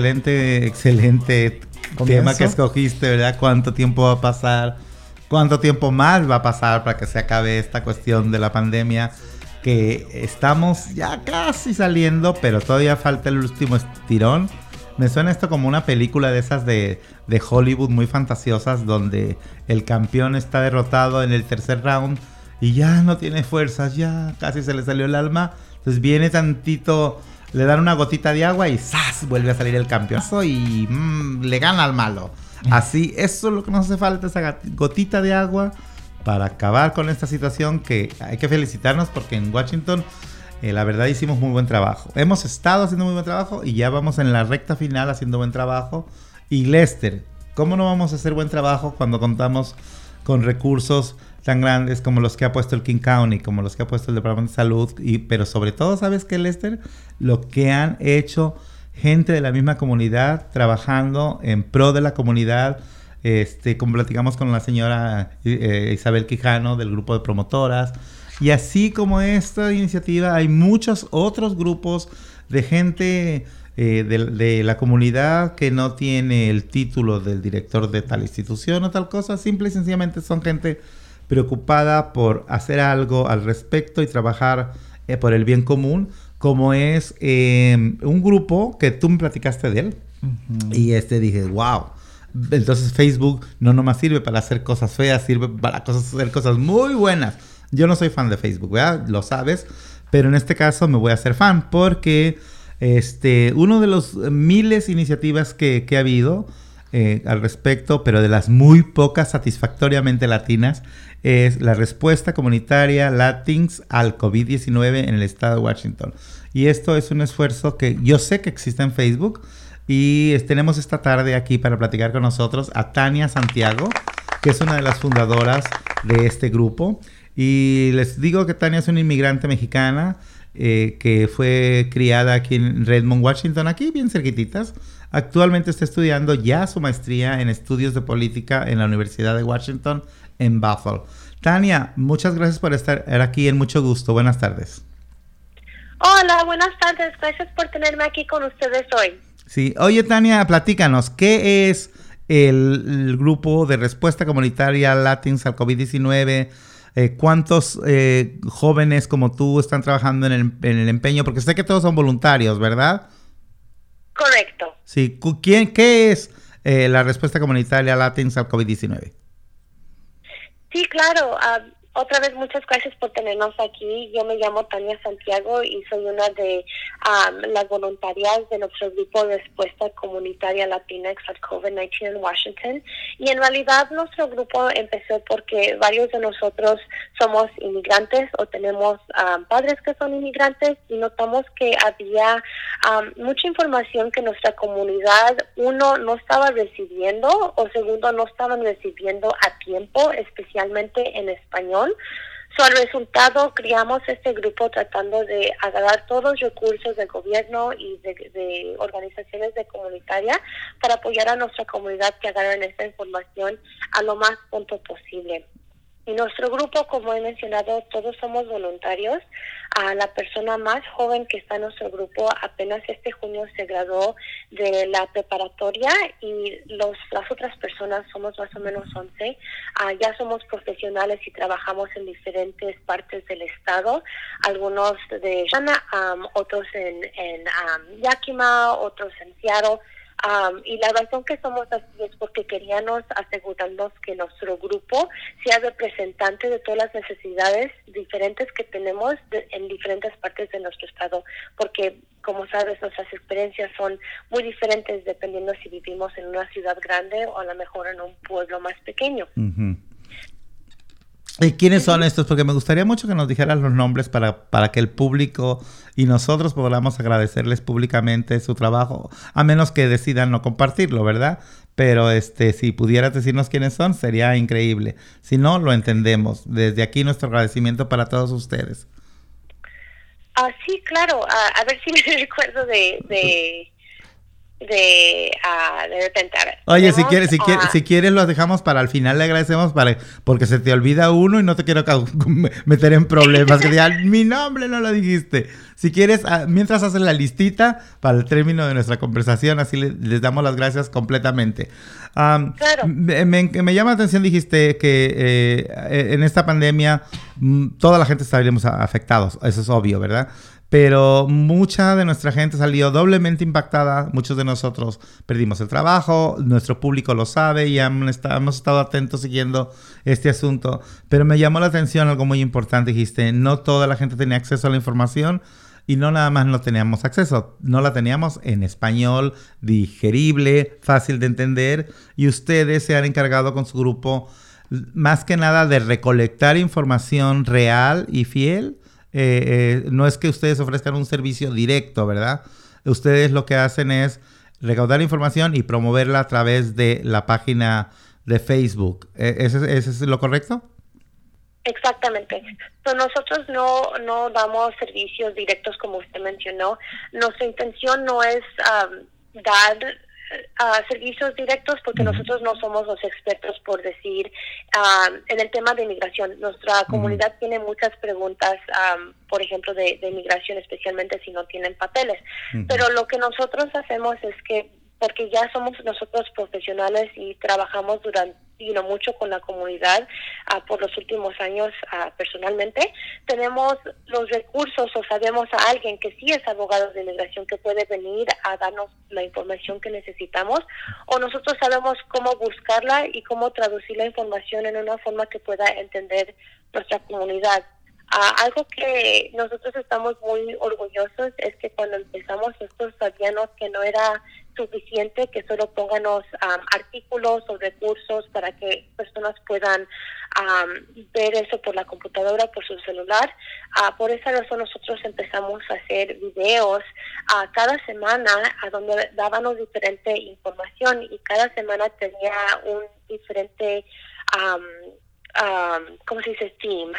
Excelente, excelente tema que escogiste, ¿verdad? ¿Cuánto tiempo va a pasar? ¿Cuánto tiempo más va a pasar para que se acabe esta cuestión de la pandemia? Que estamos ya casi saliendo, pero todavía falta el último estirón. Me suena esto como una película de esas de, de Hollywood muy fantasiosas, donde el campeón está derrotado en el tercer round y ya no tiene fuerzas, ya casi se le salió el alma. Entonces viene tantito le dan una gotita de agua y ¡zas! vuelve a salir el campeón y mm, le gana al malo. Así, eso es lo que nos hace falta, esa gotita de agua para acabar con esta situación que hay que felicitarnos porque en Washington eh, la verdad hicimos muy buen trabajo. Hemos estado haciendo muy buen trabajo y ya vamos en la recta final haciendo buen trabajo. Y Lester, ¿cómo no vamos a hacer buen trabajo cuando contamos con recursos tan grandes como los que ha puesto el King County, como los que ha puesto el Departamento de Salud, y, pero sobre todo, ¿sabes qué, Lester? Lo que han hecho gente de la misma comunidad trabajando en pro de la comunidad, este, como platicamos con la señora eh, Isabel Quijano del grupo de promotoras, y así como esta iniciativa, hay muchos otros grupos de gente eh, de, de, la comunidad que no tiene el título del director de tal institución o tal cosa, simple y sencillamente son gente preocupada por hacer algo al respecto y trabajar eh, por el bien común, como es em, un grupo que tú me platicaste de él. Y este dije, wow. Entonces Facebook no nomás sirve para hacer cosas feas, sirve para cosas, hacer cosas muy buenas. Yo no soy fan de Facebook, ¿verdad? Lo sabes. Pero en este caso me voy a hacer fan porque este, uno de los miles de iniciativas que, que ha habido eh, al respecto, pero de las muy pocas satisfactoriamente latinas, es la respuesta comunitaria Latins al COVID-19 en el estado de Washington. Y esto es un esfuerzo que yo sé que existe en Facebook y tenemos esta tarde aquí para platicar con nosotros a Tania Santiago, que es una de las fundadoras de este grupo. Y les digo que Tania es una inmigrante mexicana eh, que fue criada aquí en Redmond, Washington, aquí bien cerquititas. Actualmente está estudiando ya su maestría en estudios de política en la Universidad de Washington en Buffalo. Tania, muchas gracias por estar aquí en mucho gusto. Buenas tardes. Hola, buenas tardes. Gracias por tenerme aquí con ustedes hoy. Sí, oye Tania, platícanos, ¿qué es el, grupo de respuesta comunitaria Latins al COVID-19? Eh, ¿Cuántos eh, jóvenes como tú están trabajando en el, empeño? Porque sé que todos son voluntarios, ¿verdad? Correcto. Sí, ¿quién, ¿qué es eh, la respuesta comunitaria Latins al COVID-19? Sí, claro. Uh, otra vez muchas gracias por tenernos aquí. Yo me llamo Tania Santiago y soy una de las voluntarias de nuestro grupo de respuesta comunitaria latina al COVID-19 en Washington. Y en realidad nuestro grupo empezó porque varios de nosotros somos inmigrantes o tenemos padres que son inmigrantes y notamos que había mucha información que nuestra comunidad, uno, no estaba recibiendo o segundo, no estaban recibiendo a tiempo, especialmente en español So, al resultado, creamos este grupo tratando de agarrar todos los recursos del gobierno y de, organizaciones de comunitaria para apoyar a nuestra comunidad que agarren esta información a lo más pronto posible. En nuestro grupo, como he mencionado, todos somos voluntarios. A la persona más joven que está en nuestro grupo apenas este junio se graduó de la preparatoria y los, las otras personas somos más o menos 11. Ah, ya somos profesionales y trabajamos en diferentes partes del estado, algunos de Shana, otros en, en Yakima, otros en Seattle y la razón que somos así es porque queríamos asegurarnos que nuestro grupo sea representante de todas las necesidades diferentes que tenemos en diferentes partes de nuestro estado, porque como sabes, nuestras experiencias son muy diferentes dependiendo si vivimos en una ciudad grande o a lo mejor en un pueblo más pequeño. ¿Y quiénes son estos? Porque me gustaría mucho que nos dijeran los nombres para, para que el público y nosotros podamos agradecerles públicamente su trabajo, a menos que decidan no compartirlo, ¿verdad? Pero este, si pudieras decirnos quiénes son, sería increíble. Si no, lo entendemos. Desde aquí nuestro agradecimiento para todos ustedes. Ah, sí, claro. a ver si me recuerdo de, de, uh, de repente. Oye, si quieres, si, quieres, si quieres los dejamos para al final, le agradecemos para porque se te olvida uno y no te quiero meter en problemas. que digan, mi nombre no lo dijiste. Si quieres, ah, mientras haces la listita para el término de nuestra conversación, así les damos las gracias completamente. claro. Me, me, llama la atención, dijiste que eh, en esta pandemia mm, toda la gente estaríamos afectados, eso es obvio, ¿verdad? Pero mucha de nuestra gente salió doblemente impactada, muchos de nosotros perdimos el trabajo, nuestro público lo sabe y hemos estado atentos siguiendo este asunto, pero me llamó la atención algo muy importante, dijiste, no toda la gente tenía acceso a la información y no nada más no teníamos acceso, no la teníamos en español, digerible, fácil de entender. Y ustedes se han encargado con su grupo más que nada de recolectar información real y fiel eh, eh, no es que ustedes ofrezcan un servicio directo, ¿verdad? Ustedes lo que hacen es recaudar información y promoverla a través de la página de Facebook. ¿E-, ¿Ese, es lo correcto? Exactamente. nosotros no, no damos servicios directos como usted mencionó. Nuestra intención no es dar a servicios directos porque nosotros no somos los expertos por decir en el tema de inmigración. Nuestra comunidad tiene muchas preguntas, por ejemplo, de, de, inmigración, especialmente si no tienen papeles. Pero lo que nosotros hacemos es que porque ya somos nosotros profesionales y trabajamos durante mucho con la comunidad uh, por los últimos años uh, personalmente. Tenemos los recursos o sabemos a alguien que sí es abogado de inmigración que puede venir a darnos la información que necesitamos o nosotros sabemos cómo buscarla y cómo traducir la información en una forma que pueda entender nuestra comunidad. Uh, algo que nosotros estamos muy orgullosos es que cuando empezamos esto sabíamos que no era suficiente que solo pónganos artículos o recursos para que personas puedan ver eso por la computadora, por su celular. Uh, por esa razón nosotros empezamos a hacer videos uh, cada semana a donde dábamos diferente información y cada semana tenía un diferente... ¿cómo se dice? Team.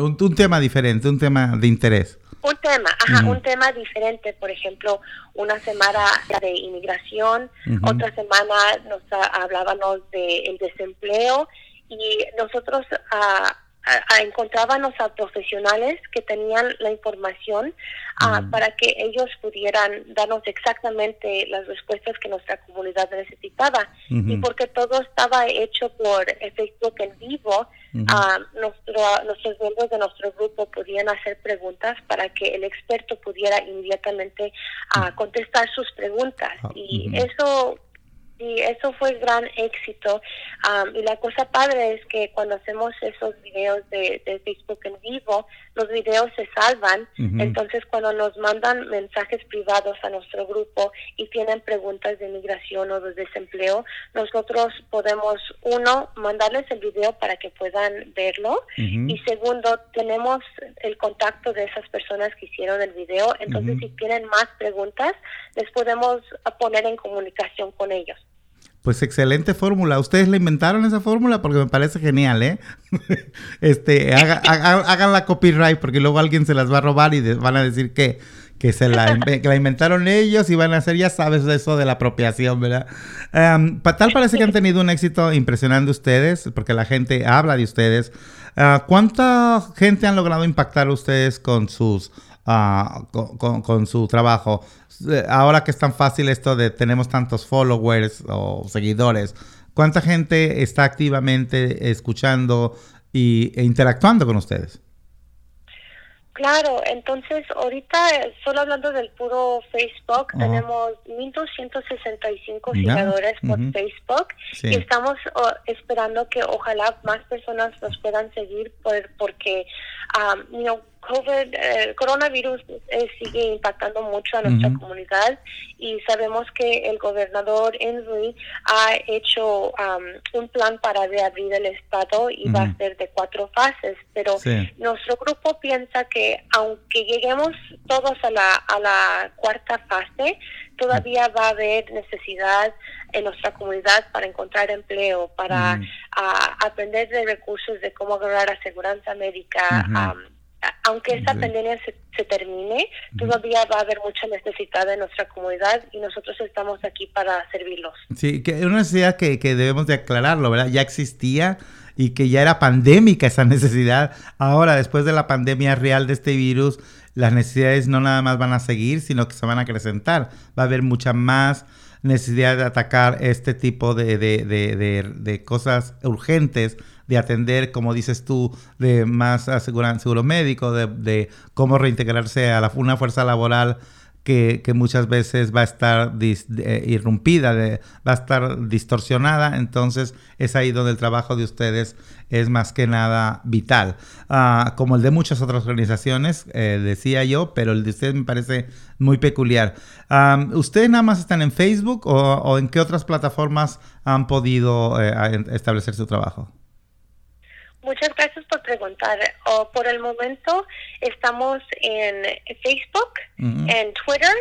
un, tema diferente, un tema de interés. Un tema, ajá, un tema diferente, por ejemplo, una semana de inmigración, otra semana nos hablábamos del desempleo y nosotros uh, encontrábamos a profesionales que tenían la información ah, para que ellos pudieran darnos exactamente las respuestas que nuestra comunidad necesitaba. Y porque todo estaba hecho por Facebook en vivo, ah, nuestro, nuestros miembros de nuestro grupo podían hacer preguntas para que el experto pudiera inmediatamente ah, contestar sus preguntas. Y eso y eso fue gran éxito. y la cosa padre es que cuando hacemos esos videos de, Facebook en vivo, los videos se salvan. Entonces, cuando nos mandan mensajes privados a nuestro grupo y tienen preguntas de inmigración o de desempleo, nosotros podemos, uno, mandarles el video para que puedan verlo. Y segundo, tenemos el contacto de esas personas que hicieron el video. Entonces, si tienen más preguntas, les podemos poner en comunicación con ellos. Pues excelente fórmula. ¿Ustedes le inventaron esa fórmula? Porque me parece genial, ¿eh? este, hagan la copyright porque luego alguien se las va a robar y van a decir que, que se la, la, inventaron ellos y van a hacer, ya sabes, eso de la apropiación, ¿verdad? tal parece que han tenido un éxito impresionante ustedes, porque la gente habla de ustedes. Ah, ¿Cuánta gente han logrado impactar ustedes con sus... Uh, con, con, su trabajo. Eh, ahora que es tan fácil esto de tenemos tantos followers o seguidores, ¿cuánta gente está activamente escuchando y, e interactuando con ustedes? Claro, entonces ahorita solo hablando del puro Facebook, tenemos 1.265 seguidores por Facebook y estamos esperando que ojalá más personas nos puedan seguir por, porque um, COVID, el eh, coronavirus eh, sigue impactando mucho a nuestra comunidad y sabemos que el gobernador Henry ha hecho um, un plan para reabrir el estado y va a ser de cuatro fases, pero nuestro grupo piensa que aunque lleguemos todos a la, a la cuarta fase, todavía va a haber necesidad en nuestra comunidad para encontrar empleo, para aprender de recursos de cómo agarrar aseguranza médica, aunque esta pandemia se, termine, todavía va a haber mucha necesidad en nuestra comunidad y nosotros estamos aquí para servirlos. Sí, que es una necesidad que, que debemos de aclararlo, ¿verdad? Ya existía y que ya era pandémica esa necesidad. Ahora, después de la pandemia real de este virus, las necesidades no nada más van a seguir, sino que se van a acrecentar. Va a haber mucha más necesidad de atacar este tipo de, de, de, de cosas urgentes de atender, como dices tú, de más asegurar seguro médico, de, cómo reintegrarse a la, una fuerza laboral que, muchas veces va a estar irrumpida, va a estar distorsionada, entonces es ahí donde el trabajo de ustedes es más que nada vital, ah, como el de muchas otras organizaciones, eh, decía yo, pero el de ustedes me parece muy peculiar. ¿Ustedes nada más están en Facebook o, en qué otras plataformas han podido eh, establecer su trabajo? Muchas gracias por preguntar. por el momento estamos en Facebook, en Twitter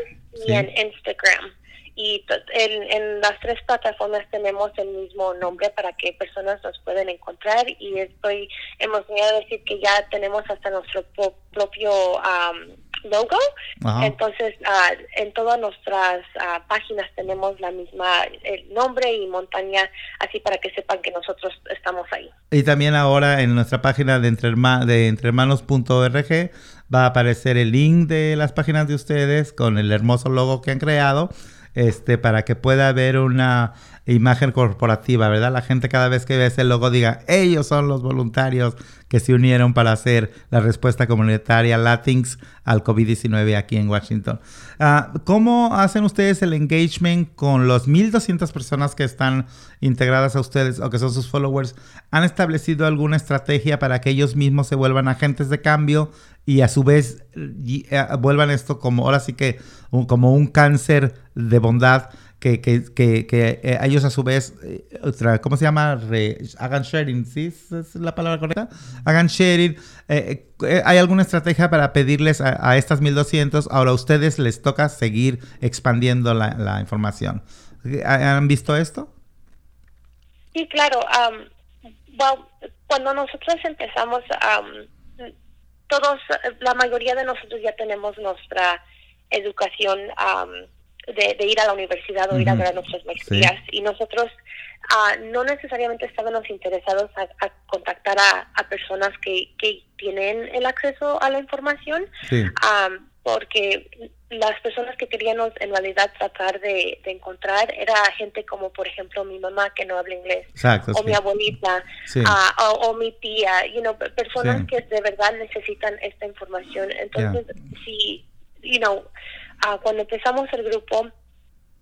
y en Instagram. Y en, las tres plataformas tenemos el mismo nombre para que personas nos puedan encontrar. Y estoy emocionada de decir que ya tenemos hasta nuestro propio logo. Entonces, ah, en todas nuestras ah, páginas tenemos la misma el nombre y montaña, así para que sepan que nosotros estamos ahí. Y también ahora en nuestra página de, entre, de entrehermanos.org va a aparecer el link de las páginas de ustedes con el hermoso logo que han creado, este, para que pueda haber una imagen corporativa, ¿verdad? La gente cada vez que ve ese logo diga, ellos son los voluntarios que se unieron para hacer la respuesta comunitaria Latins al COVID-19 aquí en Washington. Ah, ¿Cómo hacen ustedes el engagement con los 1.200 personas que están integradas a ustedes o que son sus followers? ¿Han establecido alguna estrategia para que ellos mismos se vuelvan agentes de cambio y a su vez eh, vuelvan esto como, ahora sí que, como un cáncer de bondad? que, que, que, que eh, ellos a su vez, eh, ¿cómo se llama? hagan sharing, ¿sí? ¿Es la palabra correcta? Hagan sharing. ¿Hay alguna estrategia para pedirles a, estas 1200? Ahora a ustedes les toca seguir expandiendo la, información. ¿Han visto esto? Sí, claro. cuando nosotros empezamos, todos, la mayoría de nosotros ya tenemos nuestra educación de, ir a la universidad o ir a ver a nuestras maestrías. Y nosotros ah, no necesariamente estábamos interesados a, contactar a, personas que, que, tienen el acceso a la información, porque las personas que queríamos en realidad tratar de, encontrar era gente como, por ejemplo, mi mamá que no habla inglés, o mi abuelita, ah, o, mi tía, you know, personas que de verdad necesitan esta información. Entonces, si, you know, Ah, cuando empezamos el grupo,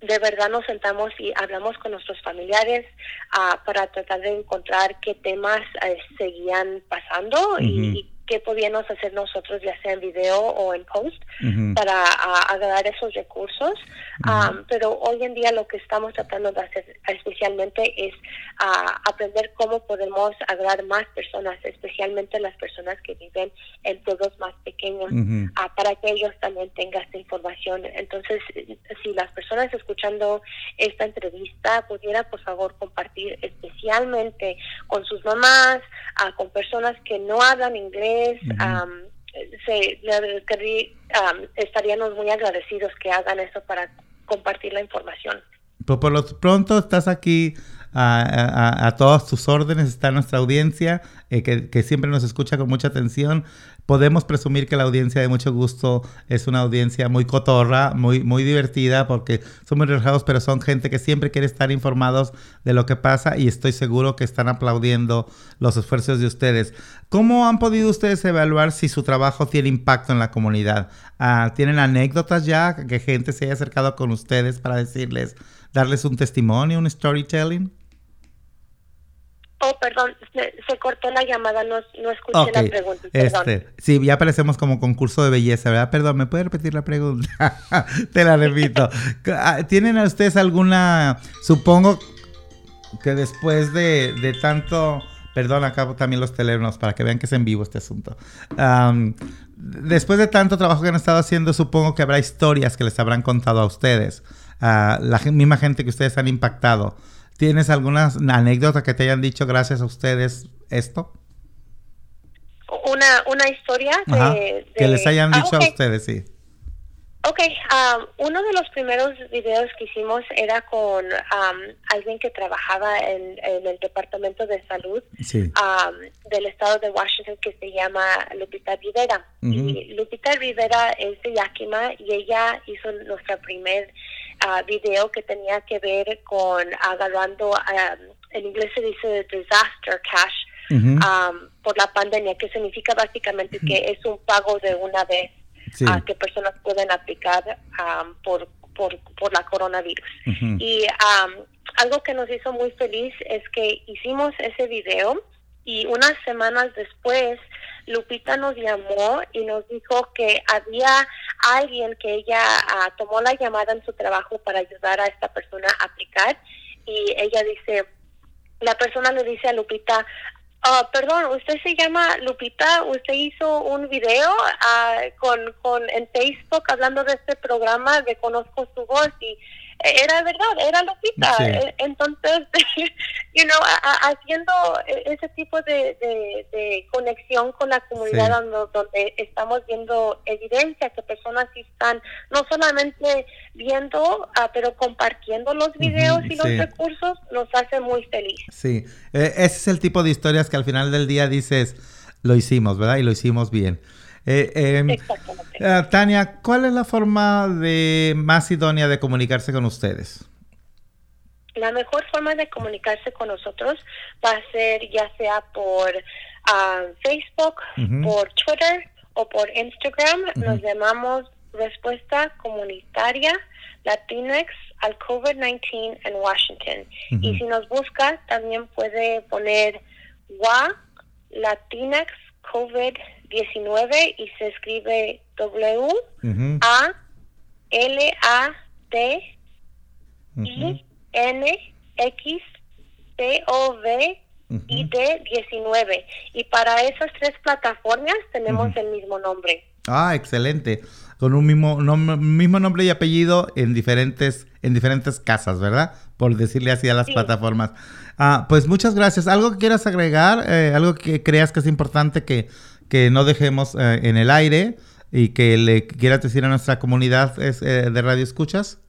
de verdad nos sentamos y hablamos con nuestros familiares ah, para tratar de encontrar qué temas eh, seguían pasando y qué podíamos hacer nosotros, ya sea en video o en post, para agradar esos recursos. pero hoy en día lo que estamos tratando de hacer especialmente es aprender cómo podemos agradar más personas, especialmente las personas que viven en pueblos más pequeños, para que ellos también tengan esta información. Entonces, si las personas escuchando esta entrevista pudiera, por favor, compartir especialmente con sus mamás, con personas que no hablan inglés, estaríamos muy agradecidos que hagan eso para compartir la información. Pues por lo pronto estás aquí a, todas tus órdenes, está nuestra audiencia, eh, que, que, siempre nos escucha con mucha atención podemos presumir que la audiencia de mucho gusto es una audiencia muy cotorra, muy, muy divertida, porque son muy relajados, pero son gente que siempre quiere estar informados de lo que pasa y estoy seguro que están aplaudiendo los esfuerzos de ustedes. ¿Cómo han podido ustedes evaluar si su trabajo tiene impacto en la comunidad? Ah, ¿Tienen anécdotas ya que gente se haya acercado con ustedes para decirles, darles un testimonio, un storytelling? Oh, perdón, se, cortó la llamada, no, no escuché la pregunta. Este, sí, ya aparecemos como concurso de belleza, ¿verdad? Perdón, ¿me puede repetir la pregunta? Te la repito. Ah, ¿Tienen a ustedes alguna, supongo que después de, de tanto, perdón, acabo también los teléfonos para que vean que es en vivo este asunto. después de tanto trabajo que han estado haciendo, supongo que habrá historias que les habrán contado a ustedes, a la misma gente que ustedes han impactado. ¿Tienes alguna anécdota que te hayan dicho gracias a ustedes esto? una, una historia de, que les hayan ah, dicho a ustedes, sí. Ok, um, uno de los primeros videos que hicimos era con um, alguien que trabajaba en, el Departamento de Salud um, del estado de Washington que se llama Lupita Rivera. Y Lupita Rivera es de Yakima y ella hizo nuestro primer uh, video que tenía que ver con agarrando, en inglés se dice disaster cash, por la pandemia, que significa básicamente que es un pago de una vez a que personas pueden aplicar por, por, por, la coronavirus. Y algo que nos hizo muy feliz es que hicimos ese video y unas semanas después Lupita nos llamó y nos dijo que había alguien que ella ah, tomó la llamada en su trabajo para ayudar a esta persona a aplicar y ella dice, la persona le dice a Lupita, Ah, perdón, usted se llama Lupita, usted hizo un video uh, con, con en Facebook hablando de este programa, reconozco su voz y era verdad, era Lupita. E, entonces, you know, haciendo e, ese tipo de, de, conexión con la comunidad donde, estamos viendo evidencia que personas están no solamente viendo, ah, pero compartiendo los videos y los recursos, nos hace muy feliz. Sí, e, ese es el tipo de historias que al final del día dices, lo hicimos, ¿verdad? Y lo hicimos bien. Eh, em, eh, Tania, ¿cuál es la forma de más idónea de comunicarse con ustedes? La mejor forma de comunicarse con nosotros va a ser ya sea por ah, Facebook, por Twitter o por Instagram. Nos llamamos Respuesta Comunitaria Latinx al COVID-19 en Washington. Y si nos busca, también puede poner WA Latinx COVID 19 y se escribe W A L A T I N X T O V I D 19 y para esas tres plataformas tenemos el mismo nombre. Ah, excelente. Con un mismo, mismo nombre y apellido en diferentes, en diferentes casas, ¿verdad? Por decirle así a las plataformas. Ah, pues muchas gracias. ¿Algo que quieras agregar? Eh, ¿Algo que creas que es importante que que no dejemos eh, en el aire y que le quieras decir a nuestra comunidad es, eh, de Radio Escuchas?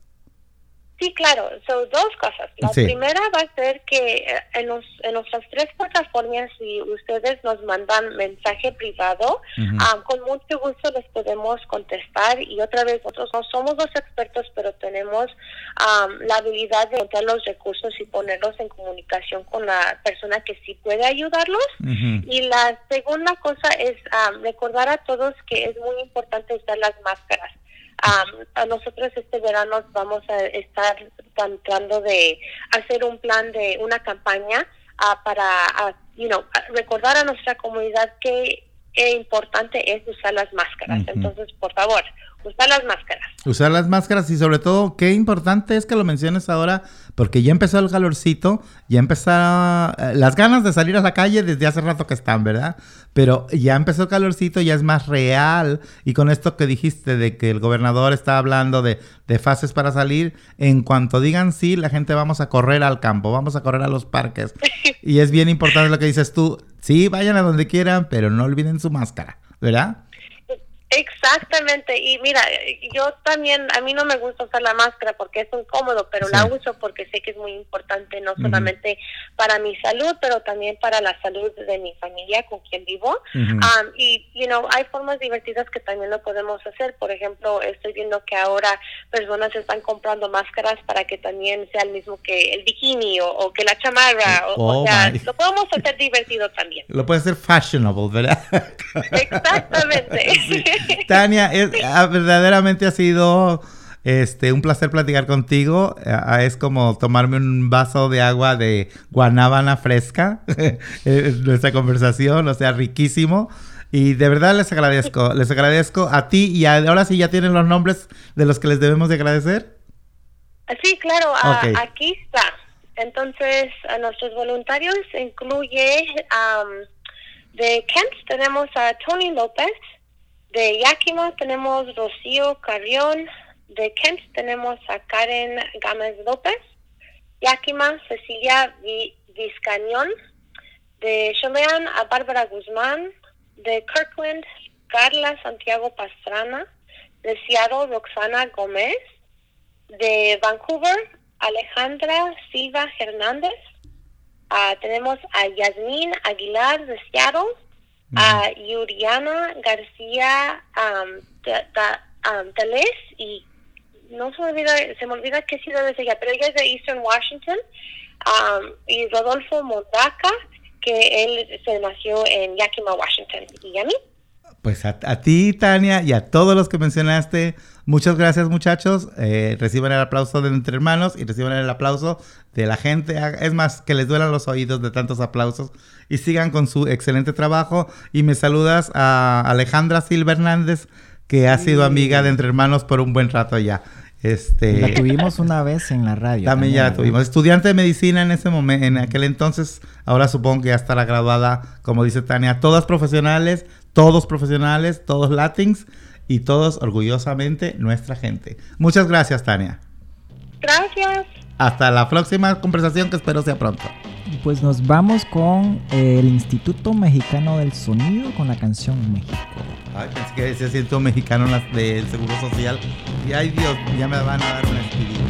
Sí, claro, son dos cosas. La primera va a ser que eh, en, en nuestras tres plataformas, si ustedes nos mandan mensaje privado, ah, con mucho gusto les podemos contestar. Y otra vez, nosotros no somos los expertos, pero tenemos la habilidad de encontrar los recursos y ponerlos en comunicación con la persona que sí puede ayudarlos. Y la segunda cosa es recordar a todos que es muy importante usar las máscaras a nosotros este verano vamos a estar tratando de hacer un plan de una campaña ah, para, uh, you know, recordar a nuestra comunidad que importante es usar las máscaras. Entonces, por favor, usar las máscaras. Usar las máscaras y sobre todo, qué importante es que lo menciones ahora, porque ya empezó el calorcito, ya empezaron eh, las ganas de salir a la calle desde hace rato que están, ¿verdad? Pero ya empezó el calorcito, ya es más real. Y con esto que dijiste de que el gobernador está hablando de, de fases para salir, en cuanto digan sí, la gente vamos a correr al campo, vamos a correr a los parques. Y es bien importante lo que dices tú, sí, vayan a donde quieran, pero no olviden su máscara, ¿verdad? Exactamente, y mira, yo también, a mí no me gusta usar la máscara porque es incómodo, pero la uso porque sé que es muy importante, no solamente para mi salud, pero también para la salud de mi familia con quien vivo. y, you know, hay formas divertidas que también lo podemos hacer. Por ejemplo, estoy viendo que ahora personas están comprando máscaras para que también sea el mismo que el bikini o, que la chamarra. O, oh sea, lo podemos hacer divertido también. Lo puede hacer fashionable, ¿verdad? Exactamente. Tania, ah, verdaderamente ha sido este un placer platicar contigo. Ah, es como tomarme un vaso de agua de guanábana fresca. nuestra conversación, o sea, riquísimo. Y de verdad les agradezco, les agradezco a ti y ahora sí ya tienen los nombres de los que les debemos de agradecer. Sí, claro, aquí está. Entonces, a nuestros voluntarios incluye de Kent tenemos a Tony López, de Yakima tenemos Rocío Carrión. De Kent tenemos a Karen Gámez López. Yakima, Cecilia Vizcañón. De Cholean a Bárbara Guzmán. de Kirkland, Carla Santiago Pastrana, de Seattle, Roxana Gómez, de Vancouver, Alejandra Silva Hernández, ah, tenemos a Yasmín Aguilar de Seattle, a Yuriana García um, y no se me olvida, se me olvida qué ciudad es ella, pero ella es de Eastern Washington, y Rodolfo Mondaca, que él se nació en Yakima, Washington. ¿Y a mí? Pues a, ti, Tania, y a todos los que mencionaste, muchas gracias muchachos. Eh, reciban el aplauso de entre hermanos y reciban el aplauso de la gente. Es más, que les duelan los oídos de tantos aplausos y sigan con su excelente trabajo. Y me saludas a Alejandra Silva Hernández, que ha sido amiga de entre hermanos por un buen rato ya. Este, la tuvimos una vez en la radio. También, ya la tuvimos. Estudiante de medicina en ese momento, en aquel entonces. Ahora supongo que ya estará graduada, como dice Tania. Todas profesionales, todos profesionales, todos latins y todos orgullosamente nuestra gente. Muchas gracias, Tania. Gracias. Hasta la próxima conversación que espero sea pronto. Pues nos vamos con el Instituto Mexicano del Sonido con la canción México. Ay, pensé que decía Instituto Mexicano del Seguro Social. Y ay Dios, ya me van a dar una espirita.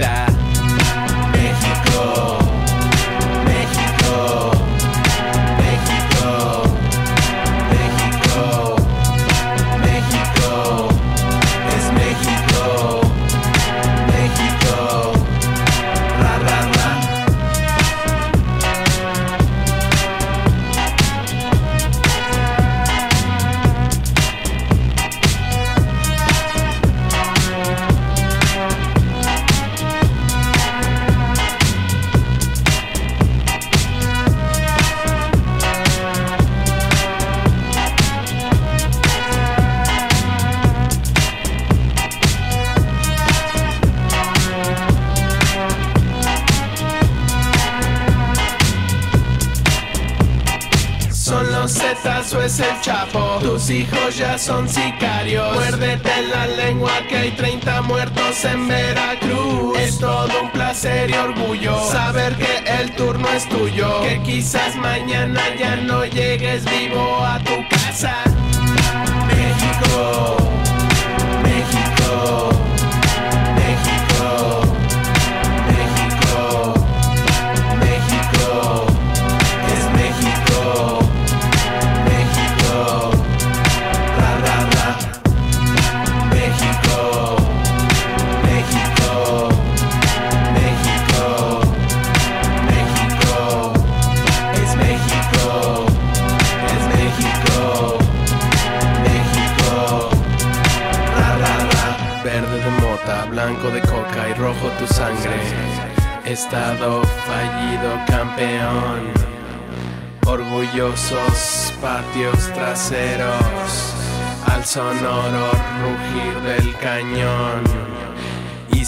Hijos son sicarios. Muérdete la lengua que hay 30 muertos en Veracruz.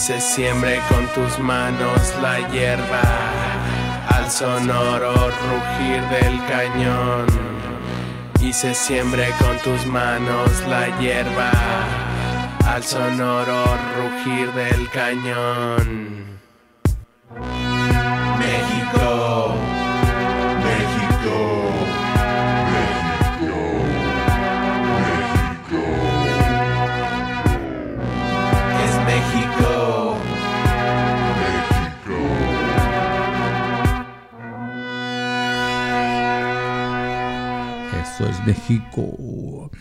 Se siembre con tus manos la hierba. Al sonoro rugir del cañón. Y se siembre con tus manos la hierba al sonoro rugir del cañón. México, México.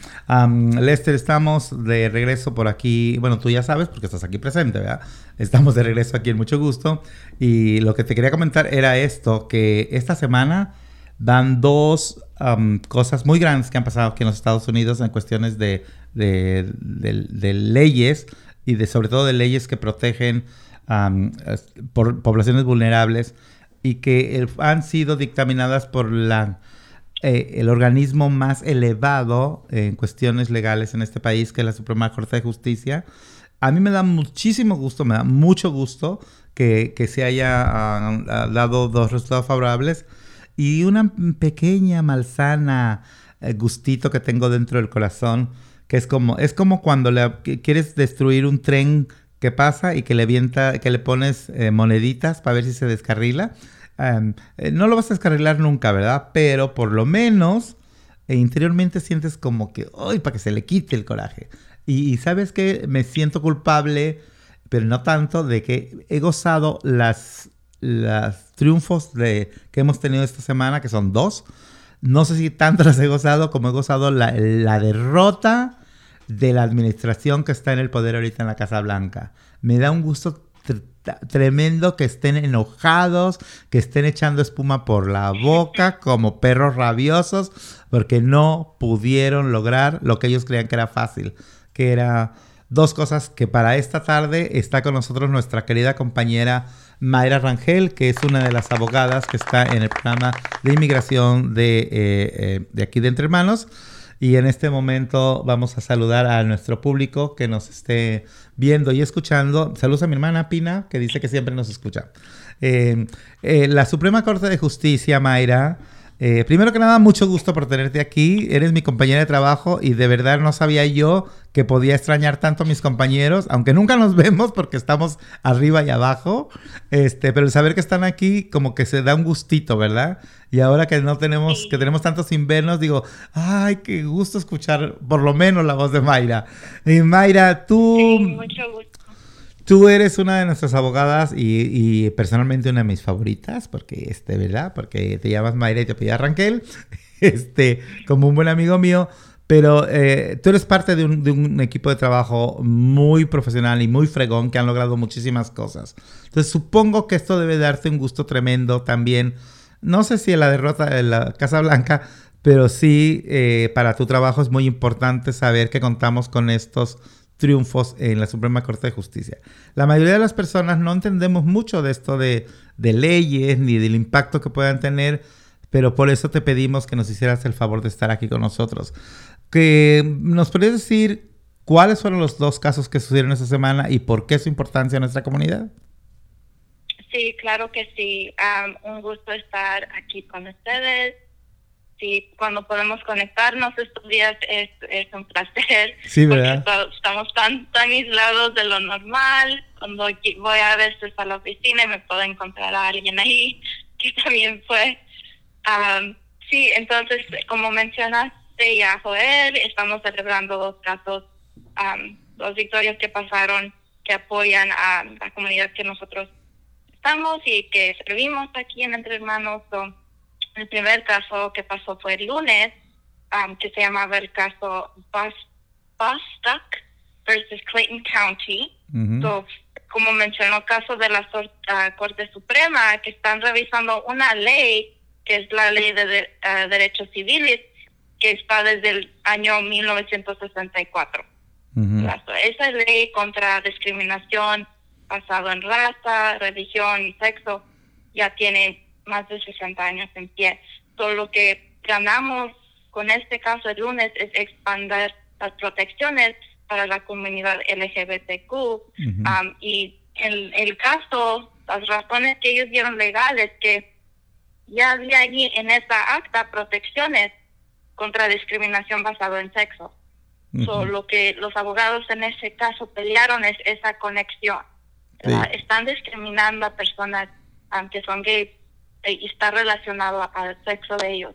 Lester, estamos de regreso por aquí. Bueno, tú ya sabes porque estás aquí presente, ¿verdad? Estamos de regreso aquí en mucho gusto. Y lo que te quería comentar era esto, que esta semana dan dos cosas muy grandes que han pasado aquí en los Estados Unidos en cuestiones de, leyes y de sobre todo de leyes que protegen por poblaciones vulnerables y que han sido dictaminadas por la eh, el organismo más elevado en cuestiones legales en este país, que es la Suprema Corte de Justicia. A mí me da muchísimo gusto, me da mucho gusto que, se haya ah, dado dos resultados favorables y una pequeña malsana eh, gustito que tengo dentro del corazón, que es como, es como cuando le, quieres destruir un tren que pasa y que le, avienta, que le pones eh, moneditas para ver si se descarrila. Em, eh, no lo vas a descarrilar nunca, ¿verdad? Pero por lo menos eh, interiormente sientes como que, ¡ay! Para que se le quite el coraje. Y, sabes que me siento culpable, pero no tanto, de que he gozado las, las triunfos de, que hemos tenido esta semana, que son dos. No sé si tanto las he gozado como he gozado la, la derrota de la administración que está en el poder ahorita en la Casa Blanca. Me da un gusto tremendo que estén enojados, que estén echando espuma por la boca como perros rabiosos, porque no pudieron lograr lo que ellos creían que era fácil, que era dos cosas que para esta tarde está con nosotros nuestra querida compañera Mayra Rangel, que es una de las abogadas que está en el programa de inmigración de, eh, eh, de aquí de Entre Hermanos. Y en este momento vamos a saludar a nuestro público que nos esté viendo y escuchando. Saludos a mi hermana Pina, que dice que siempre nos escucha. Eh, eh, la Suprema Corte de Justicia, Mayra, eh, primero que nada, mucho gusto por tenerte aquí. Eres mi compañera de trabajo y de verdad no sabía yo que podía extrañar tanto a mis compañeros, aunque nunca nos vemos porque estamos arriba y abajo. Este, pero el saber que están aquí como que se da un gustito, ¿verdad? Y ahora que no tenemos, que tenemos tantos invernos, digo, ay, qué gusto escuchar por lo menos la voz de Mayra. Y Mayra, tú... mucho gusto. Tú eres una de nuestras abogadas y, personalmente una de mis favoritas, porque, este, ¿verdad? Porque te llamas Mayra y te pedía Ranquel, este, como un buen amigo mío. Pero eh, tú eres parte de un, de un, equipo de trabajo muy profesional y muy fregón que han logrado muchísimas cosas. Entonces supongo que esto debe darte un gusto tremendo también. No sé si la derrota de la Casa Blanca, pero sí eh, para tu trabajo es muy importante saber que contamos con estos triunfos en la Suprema Corte de Justicia. La mayoría de las personas no entendemos mucho de esto de, leyes ni del impacto que puedan tener, pero por eso te pedimos que nos hicieras el favor de estar aquí con nosotros. Que nos podrías decir cuáles fueron los dos casos que sucedieron esta semana y por qué su importancia en nuestra comunidad. Sí, claro que sí. un gusto estar aquí con ustedes sí, cuando podemos conectarnos estos días es, es un placer. Sí, ¿verdad? Porque estamos tan, tan aislados de lo normal. Cuando voy a veces a la oficina y me puedo encontrar a alguien ahí que también fue. sí, entonces, como mencionaste ya, Joel, estamos celebrando dos casos, dos victorias que pasaron que apoyan a la comunidad que nosotros estamos y que servimos aquí en Entre Hermanos. El primer caso que pasó fue el lunes, um, que se llamaba el caso Bostock versus Clayton County. como mencionó, el caso de la uh, Corte Suprema, que están revisando una ley, que es la ley de, uh, derechos civiles, que está desde el año 1964. Esa ley contra discriminación basado en raza, religión y sexo ya tiene más de 60 años en pie. Todo lo que ganamos con este caso el lunes es expandir las protecciones para la comunidad LGBTQ um, y en el caso, las razones que ellos dieron legales que ya había allí en esta acta protecciones contra discriminación basada en sexo. lo que los abogados en ese caso pelearon es esa conexión. Están discriminando a personas um, que son gays y está relacionado al sexo de ellos.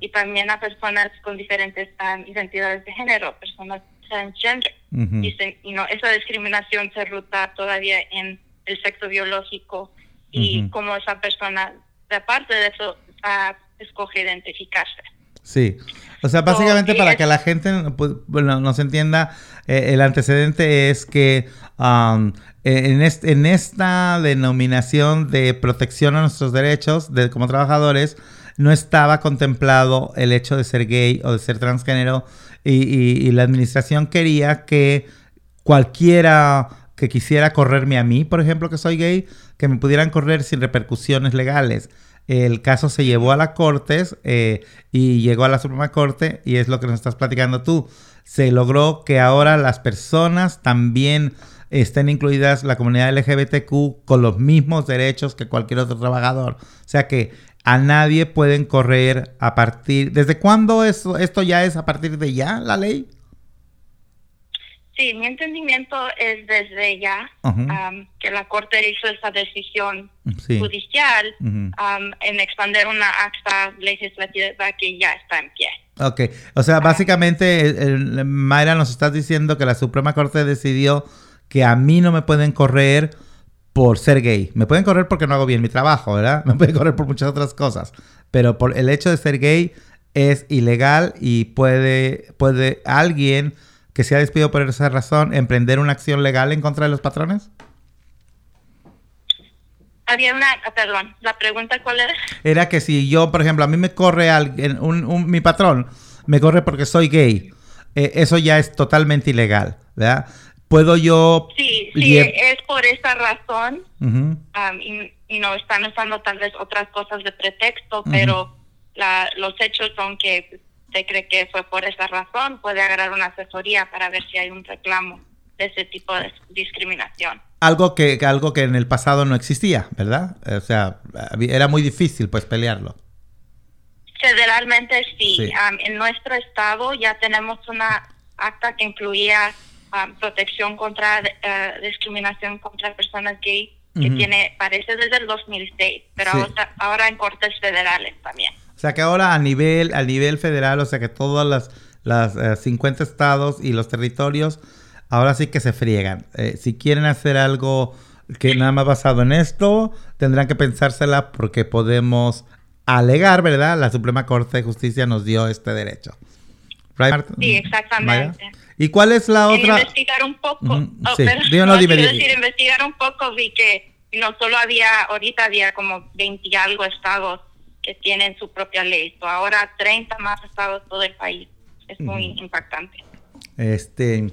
Y también a personas con diferentes identidades de género, personas transgender. y, no, esa discriminación se ruta todavía en el sexo biológico y como esa persona, de parte de eso, escoge identificarse. Sí. O sea, básicamente para que la gente pues, bueno, nos entienda, eh, el antecedente es que um, en, en, esta denominación de protección a nuestros derechos de, como trabajadores, no estaba contemplado el hecho de ser gay o de ser transgénero y, la administración quería que cualquiera que quisiera correrme a mí, por ejemplo, que soy gay, que me pudieran correr sin repercusiones legales. El caso se llevó a la Cortes eh, y llegó a la Suprema Corte y es lo que nos estás platicando tú. Se logró que ahora las personas también estén incluidas la comunidad LGBTQ con los mismos derechos que cualquier otro trabajador. O sea que a nadie pueden correr a partir... ¿Desde cuándo esto, esto ya es a partir de ya la ley? Sí, mi entendimiento es desde ya que la Corte hizo esa decisión judicial en expandir una acta legislativa que ya está en pie. Ok, o sea, básicamente, Mayra, nos estás diciendo que la Suprema Corte decidió que a mí no me pueden correr por ser gay. Me pueden correr porque no hago bien mi trabajo, ¿verdad? Me pueden correr por muchas otras cosas. Pero por el hecho de ser gay es ilegal y puede, puede alguien que se ha despedido por esa razón emprender una acción legal en contra de los patrones. Había una, ah, perdón, la pregunta cuál era. Era que si yo, por ejemplo, a mí me corre alguien, un, mi patrón me corre porque soy gay, eh, eso ya es totalmente ilegal, ¿verdad? Puedo yo... Sí, sí, es por esa razón. y, no están usando tal vez otras cosas de pretexto, pero la, los hechos son que se cree que fue por esa razón. Puede agarrar una asesoría para ver si hay un reclamo de ese tipo de discriminación. Algo que, algo que en el pasado no existía, ¿verdad? O sea, era muy difícil pues pelearlo. Federalmente sí. en nuestro estado ya tenemos una acta que incluía protección contra eh, discriminación contra personas gay que tiene, parece desde el 2006, pero ahora, en cortes federales también. O sea que ahora a nivel, a nivel federal, o sea que todas las, las 50 eh, estados y los territorios, ahora sí que se friegan. Eh, si quieren hacer algo que nada más basado en esto, tendrán que pensársela porque podemos alegar, ¿verdad? La Suprema Corte de Justicia nos dio este derecho. Sí, exactamente. ¿Y cuál es la otra? investigar un poco. Oh, sí. decir, investigar un poco vi que no solo había, ahorita había como 20 algo estados que tienen su propia ley. ahora 30 más estados todo el país. Es muy impactante. Este, eh,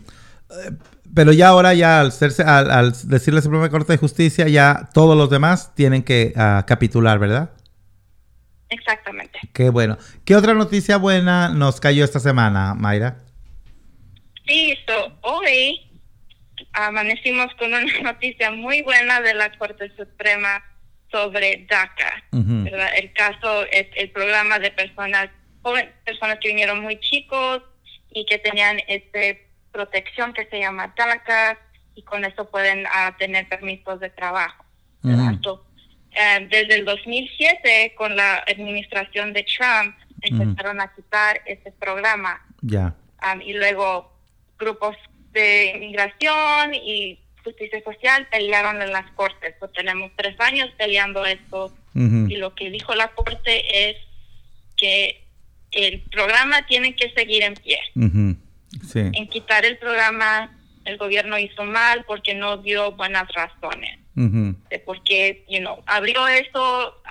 pero ya ahora ya al, hacerse, al, al decirle la Suprema Corte de Justicia, ya todos los demás tienen que uh, capitular, ¿verdad? Exactamente. Qué bueno. ¿Qué otra noticia buena nos cayó esta semana, Mayra? Sí, hoy amanecimos con una noticia muy buena de la Corte Suprema sobre DACA. El caso es el programa de personas jóvenes, personas que vinieron muy chicos y que tenían este protección que se llama DACA y con eso pueden ah, tener permisos de trabajo. Eh, desde el 2007, con la administración de Trump, empezaron a quitar ese programa. Ya. y luego grupos de inmigración y justicia social pelearon en las cortes. Pues tenemos tres años peleando esto y lo que dijo la corte es que el programa tiene que seguir en pie. En quitar el programa, el gobierno hizo mal porque no dio buenas razones. De por qué, you know, abrió esto,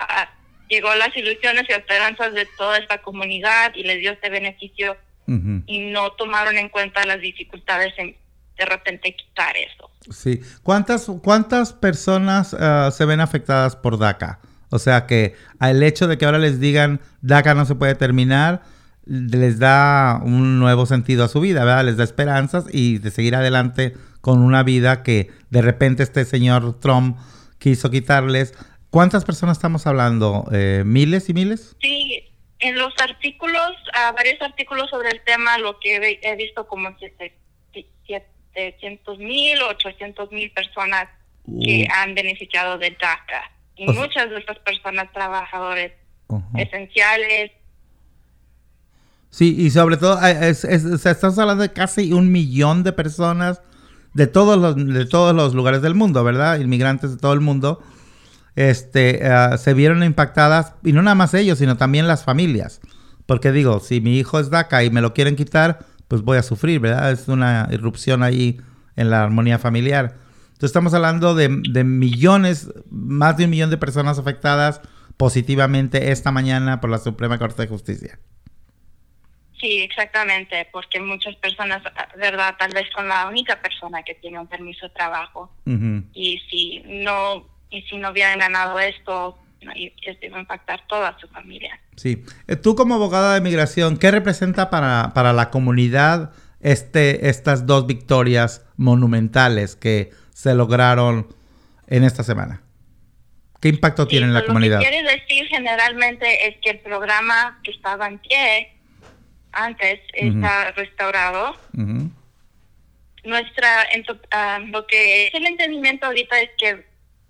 llegó las ilusiones y esperanzas de toda esta comunidad y le dio este beneficio y no tomaron en cuenta las dificultades en de repente quitar eso. Sí. ¿Cuántas, cuántas personas ah, se ven afectadas por DACA? O sea que el hecho de que ahora les digan DACA no se puede terminar, les da un nuevo sentido a su vida, ¿verdad? Les da esperanzas y de seguir adelante con una vida que de repente este señor Trump quiso quitarles. ¿Cuántas personas estamos hablando? Eh, ¿Miles y miles? Sí, en los artículos, varios artículos sobre el tema, lo que he, visto como 700 mil o 800 mil personas que han beneficiado de DACA. Y muchas de estas personas trabajadores esenciales. Sí, y sobre todo, es, estamos hablando de casi un millón de personas de todos los, de todos los lugares del mundo, ¿verdad? Inmigrantes de todo el mundo este, eh, se vieron impactadas, y no nada más ellos, sino también las familias, Porque digo, si mi hijo es DACA y me lo quieren quitar, pues voy a sufrir, ¿verdad? Es una irrupción ahí en la armonía familiar. Entonces estamos hablando de, de millones, más de un millón de personas afectadas positivamente esta mañana por la Suprema Corte de Justicia. Sí, exactamente, porque muchas personas, verdad, tal vez con la única persona que tiene un permiso de trabajo. Y si no y si no hubieran ganado esto, esto iba a impactar toda su familia. Sí. Eh, tú como abogada de migración, ¿qué representa para, para la comunidad este estas dos victorias monumentales que se lograron en esta semana? ¿Qué impacto tiene en la comunidad? Lo que quiere decir generalmente es que el programa que estaba en pie antes está restaurado. Nuestra, ah, lo que es el entendimiento ahorita es que,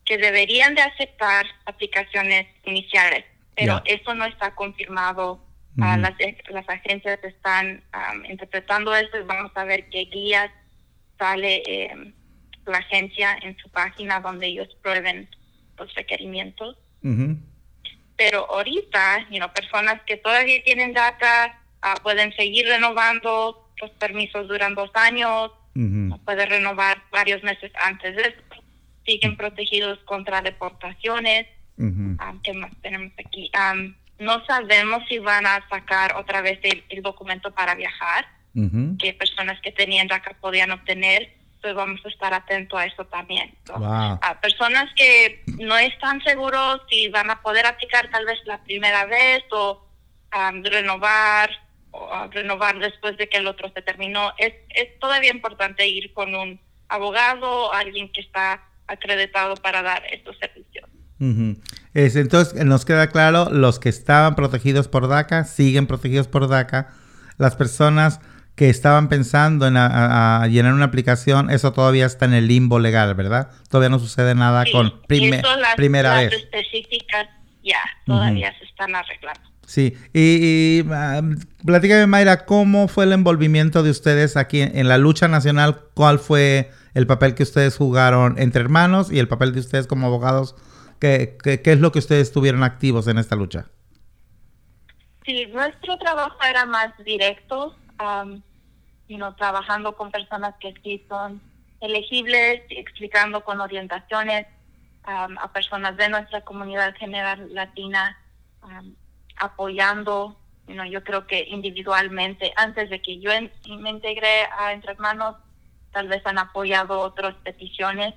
que deberían de aceptar aplicaciones iniciales, pero eso no está confirmado. Ah, las, las agencias están interpretando esto y vamos a ver qué guías sale eh, la agencia en su página donde ellos prueben los requerimientos. Pero ahorita, you personas que todavía tienen DACA ah, pueden seguir renovando, los permisos duran dos años, pueden renovar varios meses antes de eso, siguen protegidos contra deportaciones. Ah, ¿Qué más tenemos aquí? Ah, no sabemos si van a sacar otra vez el, documento para viajar, que personas que tenían DACA podían obtener pues vamos a estar atentos a eso también. A personas que no están seguros si van a poder aplicar tal vez la primera vez o renovar o renovar después de que el otro se terminó, es, es todavía importante ir con un abogado alguien que está acreditado para dar estos servicios. es, entonces, nos queda claro, los que estaban protegidos por DACA siguen protegidos por DACA. Las personas que estaban pensando en llenar una aplicación, eso todavía está en el limbo legal, ¿verdad? Todavía no sucede nada con primera vez. específicas ya, todavía se están arreglando. Sí, y, um, platícame Mayra, ¿cómo fue el envolvimiento de ustedes aquí en, la lucha nacional? ¿Cuál fue el papel que ustedes jugaron entre hermanos y el papel de ustedes como abogados? ¿Qué, qué, qué es lo que ustedes tuvieron activos en esta lucha? Sí, nuestro trabajo era más directo. Um, sino trabajando con personas que sí son elegibles, explicando con orientaciones um, a personas de nuestra comunidad general latina, um, apoyando, yo creo que individualmente, antes de que yo me integré a Entre Hermanos, tal vez han apoyado otras peticiones